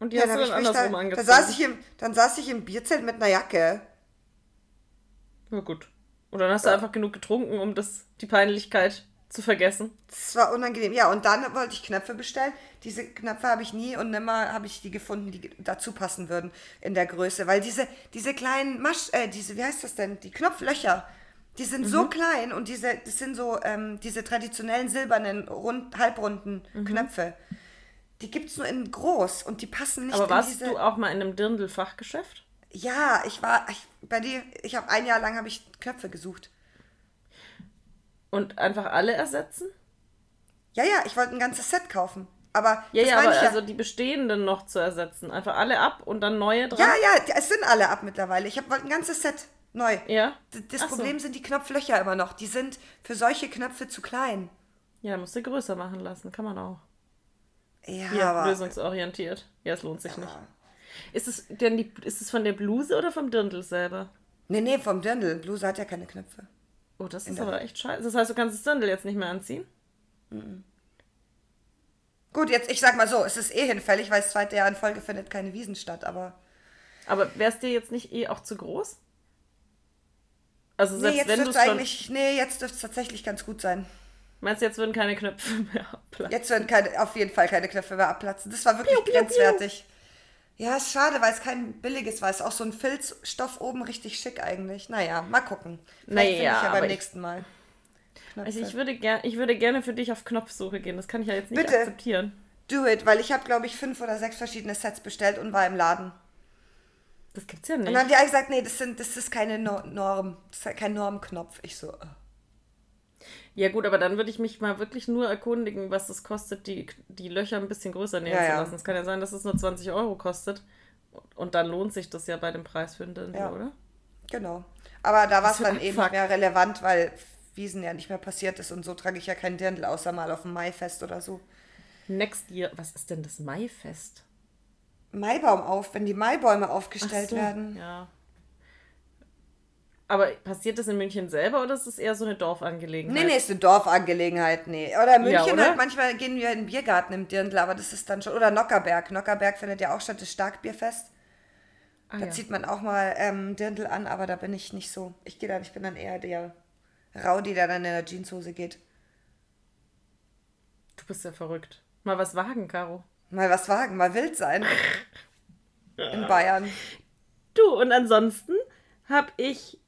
Und die Ja, hast dann, du dann andersrum da, angezogen. saß ich im, dann saß ich im Bierzelt mit einer Jacke. Ja, gut. Und dann hast du einfach genug getrunken, um das, die Peinlichkeit zu vergessen. Das war unangenehm. Ja, und dann wollte ich Knöpfe bestellen. Diese Knöpfe habe ich nie und nimmer habe ich die gefunden, die dazu passen würden in der Größe. Weil diese, diese kleinen Masch, äh, diese, wie heißt das denn? Die Knopflöcher, die sind so Mhm. klein und diese, das sind so ähm, diese traditionellen silbernen, rund, halbrunden Mhm. Knöpfe. Die gibt es nur in groß und die passen nicht Aber warst diese. du auch mal in einem Dirndl-Fachgeschäft? Ja, ich war, ich, bei dir, ich habe ein Jahr lang habe ich Knöpfe gesucht. Und einfach alle ersetzen? Ja, ja, ich wollte ein ganzes Set kaufen. Aber Ja, ja, aber ich ja. also die bestehenden noch zu ersetzen. Einfach alle ab und dann neue dran? ja, ja, es sind alle ab mittlerweile. Ich wollte ein ganzes Set neu. Ja? Das Ach so. Problem sind die Knopflöcher immer noch. Die sind für solche Knöpfe zu klein. Ja, musst du größer machen lassen. Kann man auch. Ja, aber lösungsorientiert. Ja, es lohnt sich nicht. Ist es denn die, ist es von der Bluse oder vom Dirndl selber? nee, nee, vom Dirndl. Bluse hat ja keine Knöpfe. Oh, das ist der- aber echt scheiße. Das heißt, du kannst das Dirndl jetzt nicht mehr anziehen? Gut, jetzt, ich sag mal so, es ist eh hinfällig, weil das zweite Jahr in Folge findet keine Wiesen statt, aber. Aber wäre es dir jetzt nicht eh auch zu groß? Also Nee, selbst jetzt wenn du schon... Nee, jetzt dürfte es tatsächlich ganz gut sein. Meinst du, jetzt würden keine Knöpfe mehr abplatzen? Jetzt werden keine, auf jeden Fall keine Knöpfe mehr abplatzen. Das war wirklich grenzwertig. Ja, ist schade, weil es kein billiges war. Es ist auch so ein Filzstoff oben richtig schick eigentlich. Naja, mal gucken. Vielleicht Naja, finde ich ja beim nächsten Mal. Knöpfe. Also ich würde, ger ich würde gerne für dich auf Knopfsuche gehen. Das kann ich ja jetzt nicht Bitte. akzeptieren. Do it, weil ich habe, glaube ich, fünf oder sechs verschiedene Sets bestellt und war im Laden. Das gibt's ja Und nicht. dann haben die alle gesagt, nee, das, sind, das ist keine No- Norm. Das ist kein Normknopf. Ich so, äh. Ja gut, aber dann würde ich mich mal wirklich nur erkundigen, was es kostet, die, die Löcher ein bisschen größer nähen Ja, zu lassen. Es kann ja sein, dass es nur 20 Euro kostet. Und dann lohnt sich das ja bei dem Preis für einen Dirndl, Ja. oder? genau. Aber da war es dann eben Abfuck. nicht mehr relevant, weil Wiesen ja nicht mehr passiert ist und so trage ich ja kein Dirndl, außer mal auf dem Maifest oder so. Next Year, was ist denn das Maifest? Maibaum auf, wenn die Maibäume aufgestellt so, werden. Ja. Aber passiert das in München selber oder ist es eher so eine Dorfangelegenheit? Nee, nee, ist eine Dorfangelegenheit, nee. Oder München oder? halt, manchmal gehen wir in den Biergarten im Dirndl, aber das ist dann schon. Oder Nockerberg. Nockerberg findet ja auch statt, das Starkbierfest. Ah, Da ja. zieht man auch mal ähm, Dirndl an, aber da bin ich nicht so. Ich gehe dann, ich bin dann eher der Rowdy, der dann in der Jeanshose geht. Du bist ja verrückt. Mal was wagen, Caro. Mal was wagen, mal wild sein. In Bayern. Du, und ansonsten habe ich.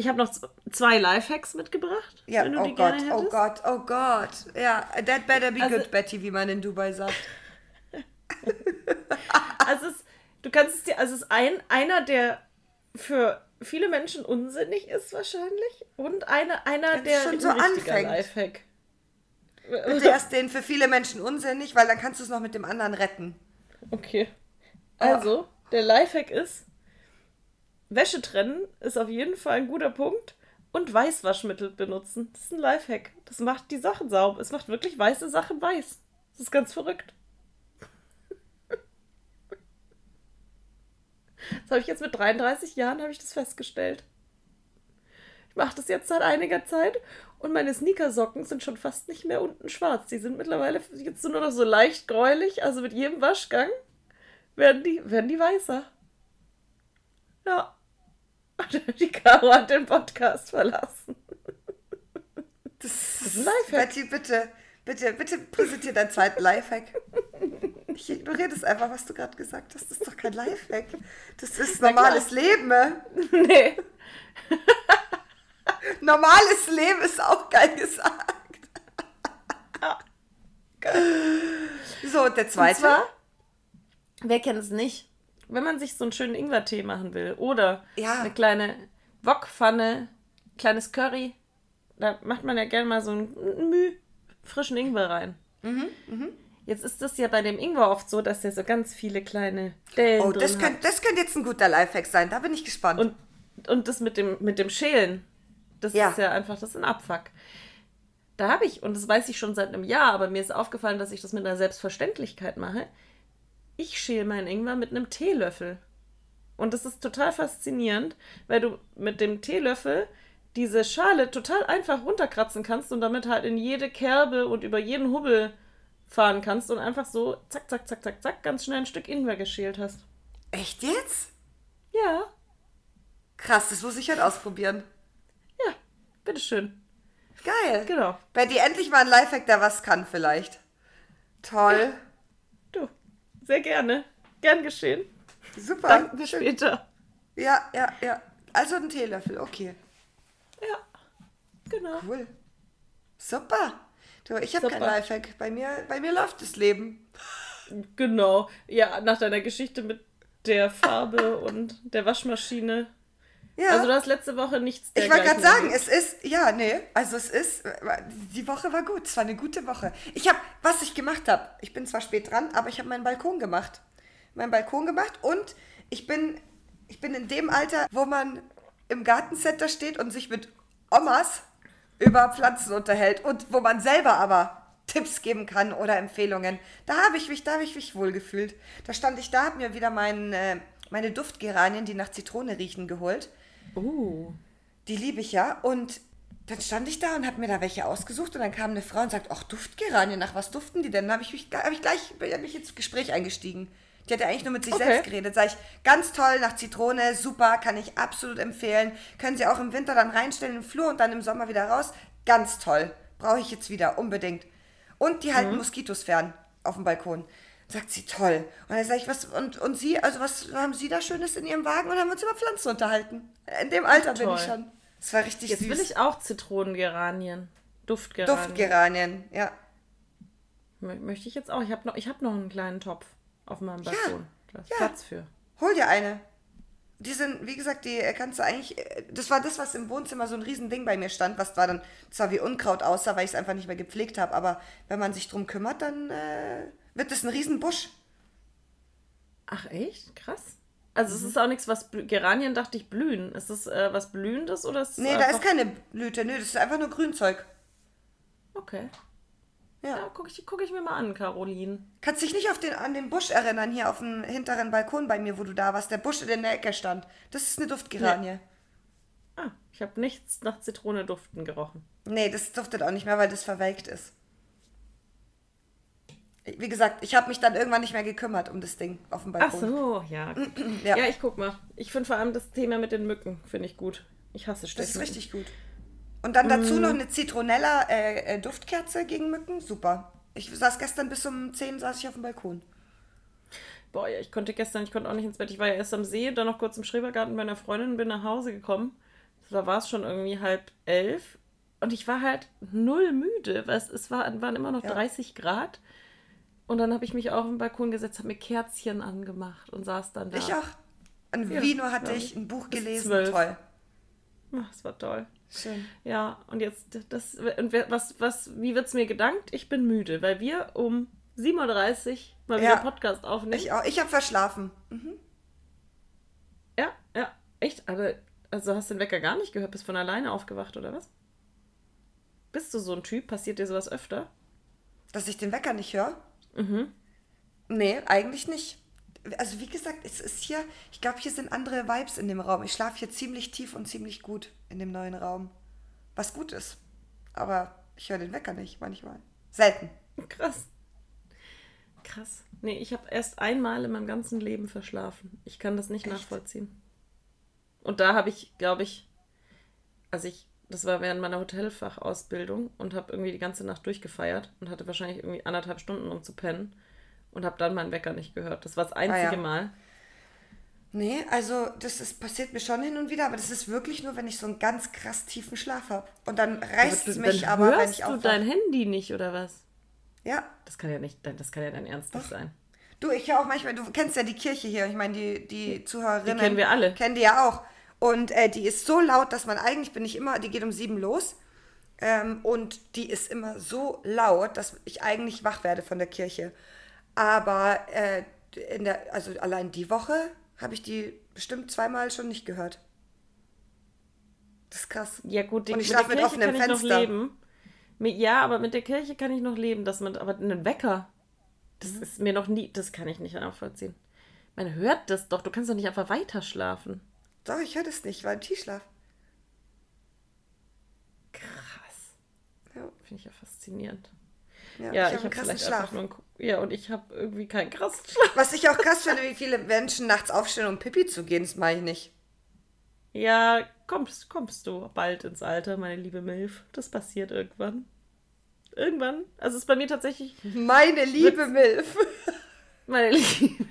Ich habe noch zwei Lifehacks mitgebracht. Ja, wenn du oh die Gott, gerne oh. Gott, oh Gott. Ja, that better be Also- good, Betty, wie man in Dubai sagt. Also es, du kannst es dir, also es ist ein, einer, der für viele Menschen unsinnig ist wahrscheinlich und eine, einer, Wenn der schon so anfängt. Lifehack. Bitte erst den für viele Menschen unsinnig, weil dann kannst du es noch mit dem anderen retten. Okay. Also, der Lifehack ist, Wäsche trennen ist auf jeden Fall ein guter Punkt und Weißwaschmittel benutzen. Das ist ein Lifehack. Das macht die Sachen sauber. Es macht wirklich weiße Sachen weiß. Das ist ganz verrückt. Das habe ich jetzt mit 33 Jahren habe ich das festgestellt. Ich mache das jetzt seit einiger Zeit und meine Sneakersocken sind schon fast nicht mehr unten schwarz. Die sind mittlerweile jetzt nur noch so leicht gräulich. Also mit jedem Waschgang werden die, werden die weißer. Ja. Die Caro hat den Podcast verlassen. Das ist ein Lifehack. Betty, bitte, bitte, bitte präsentier deinen zweiten Lifehack. Ich ignoriere das einfach, was du gerade gesagt hast. Das ist doch kein Lifehack. Das ist normales Leben. Nee. Normales Leben ist auch geil gesagt. so, der zweite. Und zwar, wer kennt es nicht? Wenn man sich so einen schönen Ingwertee machen will oder Ja. eine kleine Wokpfanne, kleines Curry, da macht man ja gerne mal so ein Müh frischen Ingwer rein. Mhm, Jetzt ist das ja bei dem Ingwer oft so, dass der so ganz viele kleine Dellen oh, drin das hat. könnte das könnte jetzt ein guter Lifehack sein. Da bin ich gespannt. Und, und das mit dem, mit dem Schälen, das Ja. ist ja einfach, das ist ein Abfuck. Da habe ich, und das weiß ich schon seit einem Jahr, aber mir ist aufgefallen, dass ich das mit einer Selbstverständlichkeit mache. Ich schäle meinen Ingwer mit einem Teelöffel. Und das ist total faszinierend, weil du mit dem Teelöffel diese Schale total einfach runterkratzen kannst und damit halt in jede Kerbe und über jeden Hubbel fahren kannst und einfach so zack, zack, zack, zack, zack, ganz schnell ein Stück Ingwer geschält hast. Echt jetzt? Ja, Krass, das muss ich halt ausprobieren. ja, bitteschön. Geil. Genau. Bei dir endlich mal ein Lifehack, der was kann vielleicht. Toll. Du, sehr gerne. Gern geschehen. Super. Danke bis später. Ja, ja, ja. Also ein Teelöffel, okay. Ja, genau. Cool. Super. Du, ich habe kein. Lifehack. Bei mir, bei mir läuft das Leben. Genau. Ja, nach deiner Geschichte mit der Farbe und der Waschmaschine. Ja. Also du hast letzte Woche nichts ich wollte gerade sagen, es ist, ja, nee, also es ist, die Woche war gut, es war eine gute Woche. Ich habe, was ich gemacht habe, ich bin zwar spät dran, aber ich habe meinen Balkon gemacht. Meinen Balkon gemacht und ich bin, ich bin in dem Alter, wo man im Gartencenter steht und sich mit Omas über Pflanzen unterhält und wo man selber aber Tipps geben kann oder Empfehlungen. Da habe ich mich, da habe ich mich wohlgefühlt. Da stand ich da, habe mir wieder mein, äh, meine Duftgeranien, die nach Zitrone riechen, geholt. Uh. Die liebe ich ja. Und dann stand ich da und habe mir da welche ausgesucht und dann kam eine Frau und sagt, ach, Duftgeranien, nach was duften die denn? Dann habe ich mich, habe ich gleich, bin ich ins Gespräch eingestiegen. Die hat ja eigentlich nur mit sich Okay. selbst geredet. Sag ich, ganz toll, nach Zitrone, super, kann ich absolut empfehlen. Können Sie auch im Winter dann reinstellen im Flur und dann im Sommer wieder raus. Ganz toll. Brauche ich jetzt wieder, unbedingt. Und die halten Moskitos fern auf dem Balkon. Sagt sie, toll. Und dann sage ich, was, und, und Sie, also was haben Sie da Schönes in Ihrem Wagen? Und haben wir uns über Pflanzen unterhalten. In dem Alter bin Toll. ich schon. Das war richtig Jetzt süß. will ich auch Zitronengeranien. Duftgeranien. Duftgeranien, ja. Mö- Möchte ich jetzt auch. Ich habe noch, ich hab noch einen kleinen Topf auf meinem Balkon. Da ist ja. Platz für. Hol dir eine. Die sind, wie gesagt, die kannst du eigentlich. Das war das, was im Wohnzimmer so ein Riesending bei mir stand, was war dann zwar wie Unkraut aussah, weil ich es einfach nicht mehr gepflegt habe, aber wenn man sich drum kümmert, dann äh, wird es ein Riesenbusch. Ach echt? Krass. Also es ist auch nichts, was Geranien dachte ich blühen. Ist das äh, was Blühendes oder ist es Nee, da ist keine Blüte, nö, das ist einfach nur Grünzeug. Okay. Ja. Ja, gucke ich, guck ich mir mal an, Caroline. Kannst dich nicht auf den, an den Busch erinnern, hier auf dem hinteren Balkon bei mir, wo du da warst, der Busch in der Ecke stand. Das ist eine Duftgeranie. Ah, ich habe nichts nach Zitrone duften gerochen. Nee, das duftet auch nicht mehr, weil das verwelkt ist. Wie gesagt, ich habe mich dann irgendwann nicht mehr gekümmert um das Ding auf dem Ach Balkon. so, ja. Ja. ja. ich guck mal. Ich finde vor allem das Thema mit den Mücken, finde ich gut. Ich hasse Das Stechmücken. ist richtig gut. Und dann dazu Mm. noch eine Zitronella äh, äh, Duftkerze gegen Mücken. Super. Ich saß gestern bis um 10 saß ich auf dem Balkon. Boah, ja, ich konnte gestern, ich konnte auch nicht ins Bett. Ich war ja erst am See, dann noch kurz im Schrebergarten bei einer Freundin und bin nach Hause gekommen. Da war es schon irgendwie halb elf. Und ich war halt null müde. weil es, es war, waren immer noch Ja. 30 Grad. Und dann habe ich mich auf den Balkon gesetzt, habe mir Kerzchen angemacht und saß dann da. Ich auch. Ein Ja, Vino hatte ich, ein Buch gelesen. Toll. Ach, das war toll. Schön. Ja, und jetzt, das, und was, was, wie wird es mir gedankt? Ich bin müde, weil wir um 7.30 Uhr mal Ja. wieder Podcast aufnehmen. Ich auch. Ich habe verschlafen. Ja, ja, echt, aber also hast du den Wecker gar nicht gehört, bist von alleine aufgewacht oder was? Bist du so ein Typ? Passiert dir sowas öfter? Dass ich den Wecker nicht höre? Mhm. Nee, eigentlich nicht. Also wie gesagt, es ist hier, ich glaube, hier sind andere Vibes in dem Raum. Ich schlafe hier ziemlich tief und ziemlich gut in dem neuen Raum. Was gut ist. Aber ich höre den Wecker nicht manchmal. Selten. Krass. Krass. Nee, ich habe erst einmal in meinem ganzen Leben verschlafen. Ich kann das nicht Echt? nachvollziehen. Und da habe ich, glaube ich, also ich, das war während meiner Hotelfachausbildung und habe irgendwie die ganze Nacht durchgefeiert und hatte wahrscheinlich irgendwie anderthalb Stunden, um zu pennen und habe dann meinen Wecker nicht gehört. Das war das einzige Ah ja. Mal. Nee, also das ist, passiert mir schon hin und wieder, aber das ist wirklich nur, wenn ich so einen ganz krass tiefen Schlaf habe. Und dann reißt es mich aber, hörst wenn ich du aufwache. dein Handy nicht, oder was? Ja, Das kann ja nicht, dein- das kann ja dein Ernst nicht sein. Du, ich höre auch manchmal, du kennst ja die Kirche hier, ich meine, die, die Zuhörerinnen. Die kennen wir alle. Kennen die ja auch. Und äh, die ist so laut, dass man eigentlich bin ich immer, die geht um sieben los. Ähm, und die ist immer so laut, dass ich eigentlich wach werde von der Kirche. Aber äh, in der, also allein die Woche habe ich die bestimmt zweimal schon nicht gehört. Das ist krass. Ja gut, die, Und ich mit der schlafe mit Kirche offenem kann ich noch Fenster. leben. Mit, ja, aber mit der Kirche kann ich noch leben, dass man, aber einen Wecker, das Mhm. ist mir noch nie, das kann ich nicht nachvollziehen. Man hört das doch, du kannst doch nicht einfach weiter schlafen. Doch, ich höre das nicht, ich war im Tiefschlaf. Krass. Ja, Finde ich ja faszinierend. ja, Ja, ich ich, habe krassen vielleicht Schlaf. einfach nur einen, Ja, und ich habe irgendwie keinen krassen Schlaf. Was ich auch krass finde, wie viele Menschen nachts aufstehen, um Pipi zu gehen, das mache ich nicht. Ja, kommst, kommst du bald ins Alter, meine liebe Milf. Das passiert irgendwann. Irgendwann. Also es ist bei mir tatsächlich Meine liebe Milf. Meine Liebe.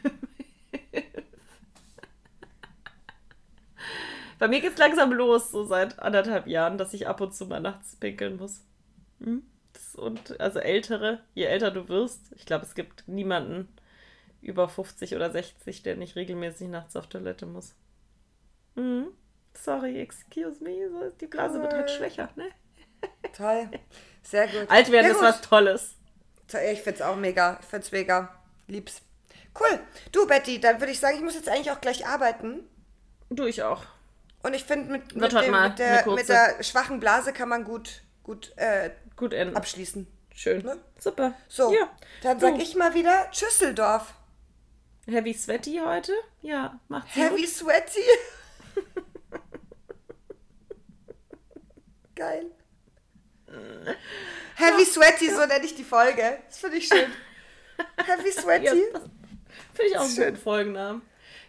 Bei mir geht's langsam los, so seit anderthalb Jahren, dass ich ab und zu mal nachts pinkeln muss. Hm? Das, und also ältere, je älter du wirst, ich glaube, es gibt niemanden über 50 oder 60, der nicht regelmäßig nachts auf Toilette muss. Mhm. Sorry, excuse me, so ist- die Blase wird halt schwächer, ne? Toll. Sehr gut. Alt werden Ja, ist gut. was Tolles. Ich find's auch mega. Ich find's mega. Lieb's. Cool. Du, Betty, dann würde ich sagen, ich muss jetzt eigentlich auch gleich arbeiten. Du, ich auch. Und ich finde, mit, mit, dem- mit, der, mit der schwachen Blase kann man gut, gut äh, Gut enden. abschließen. Schön. Ne? Super. So, Ja. dann sag Du. ich mal wieder Tschüsseldorf. Heavy Sweaty heute? Ja, macht's Heavy gut. Sweaty. Geil. Heavy Sweaty, so nenne ich die Folge. Das finde ich schön. Heavy Ja, Sweaty. das Finde ich auch einen Schön. guten Folgennamen.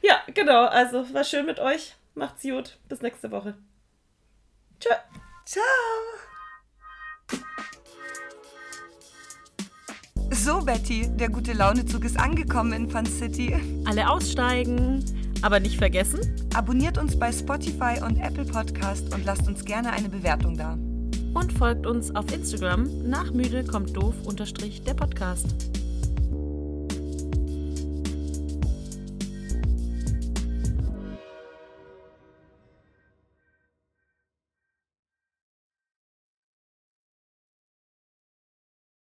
Ja, genau. Also, war schön mit euch. Macht's gut. Bis nächste Woche. Tschö. Ciao. So, Betty, der gute Launezug ist angekommen in Fun City. Alle aussteigen. Aber nicht vergessen, Abonniert uns bei Spotify und Apple Podcast und lasst uns gerne eine Bewertung da. und folgt uns auf Instagram. Nach müde kommt doof unterstrich der Podcast.